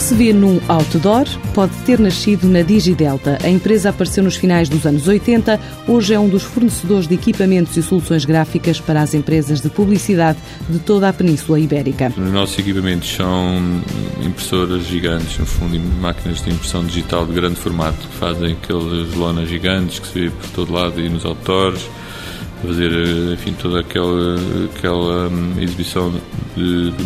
que se vê num outdoor pode ter nascido na DigiDelta. A empresa apareceu nos finais dos anos 80, hoje é um dos fornecedores de equipamentos e soluções gráficas para as empresas de publicidade de toda a Península Ibérica. Os nossos equipamentos são impressoras gigantes, no fundo, máquinas de impressão digital de grande formato, que fazem aquelas lonas gigantes que se vê por todo lado e nos outdoors fazer enfim toda aquela aquela hum, exibição de, de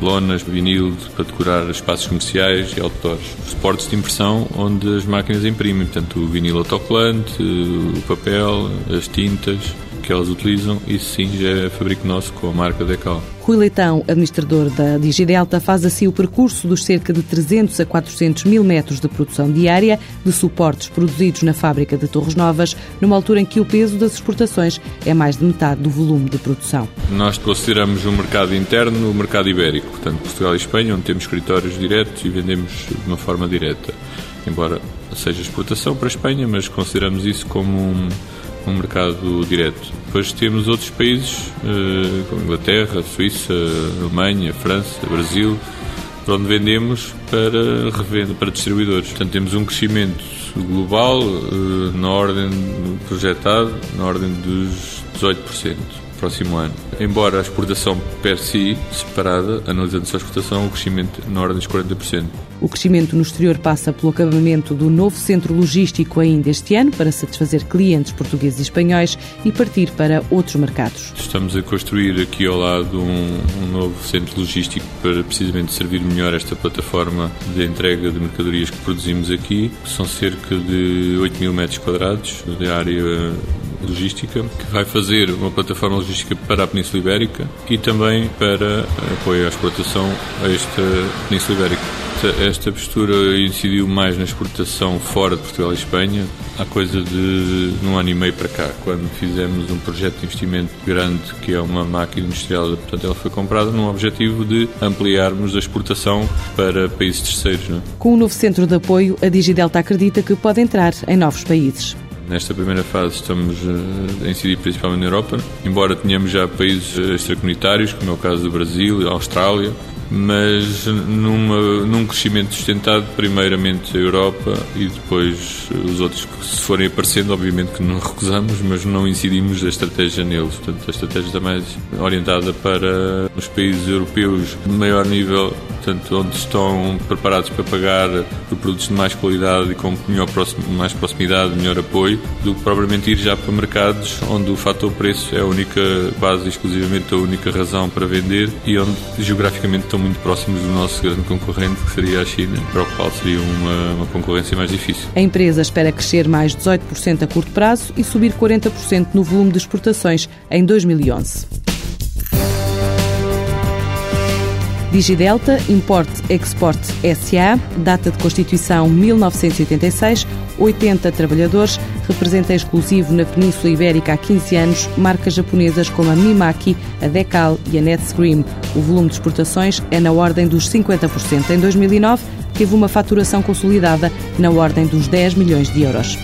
lonas, vinil para decorar espaços comerciais e outdoors. Suportes de impressão onde as máquinas imprimem, portanto o vinil autocolante, o papel, as tintas que elas utilizam, isso sim já é fabrico nosso com a marca Decal. Rui Leitão, administrador da Digidelta, faz assim o percurso dos cerca de 300 a 400 mil metros de produção diária de suportes produzidos na fábrica de Torres Novas, numa altura em que o peso das exportações é mais de metade do volume de produção. Nós consideramos o mercado interno o mercado ibérico, portanto Portugal e Espanha, onde temos escritórios diretos e vendemos de uma forma direta. Embora seja exportação para a Espanha, mas consideramos isso como um um mercado direto. Depois temos outros países, eh, como Inglaterra, Suíça, Alemanha, França, Brasil, para onde vendemos para revenda, para distribuidores. Portanto, temos um crescimento global eh, na ordem projetado, na ordem dos 18% próximo ano. Embora a exportação per si, separada, analisando só a exportação, o crescimento na ordem dos 40%. O crescimento no exterior passa pelo acabamento do novo centro logístico ainda este ano, para satisfazer clientes portugueses e espanhóis e partir para outros mercados. Estamos a construir aqui ao lado um, um novo centro logístico para precisamente servir melhor esta plataforma de entrega de mercadorias que produzimos aqui. São cerca de 8 mil metros quadrados de área logística, que vai fazer uma plataforma logística para a Península Ibérica e também para apoio à exportação a esta Península Ibérica. Esta postura incidiu mais na exportação fora de Portugal e Espanha, há coisa de um ano e meio para cá, quando fizemos um projeto de investimento grande, que é uma máquina industrial, portanto ela foi comprada num objetivo de ampliarmos a exportação para países terceiros. É? Com o novo centro de apoio, a Digidelta acredita que pode entrar em novos países. Nesta primeira fase estamos eh, a incidir principalmente na Europa, embora tenhamos já países extracomunitários, como é o caso do Brasil, a Austrália, mas numa, num crescimento sustentado, primeiramente a Europa e depois os outros que se forem aparecendo, obviamente que não recusamos, mas não incidimos a estratégia neles. Portanto, a estratégia está mais orientada para os países europeus de maior nível, portanto, onde estão preparados para pagar por produtos de mais qualidade e com melhor mais proximidade, melhor apoio, do que propriamente ir já para mercados onde o fator preço é a única, quase exclusivamente a única razão para vender e onde geograficamente estão muito próximos do nosso grande concorrente, que seria a China, para o qual seria uma, uma concorrência mais difícil. A empresa espera crescer mais 18% a curto prazo e subir 40% no volume de exportações em 2011. Digidelta Import Export SA, data de constituição 1986, 80 trabalhadores, representa exclusivo na Península Ibérica há 15 anos marcas japonesas como a Mimaki, a Decal e a Netscream. O volume de exportações é na ordem dos 50%. Em 2009, teve uma faturação consolidada na ordem dos 10 milhões de euros.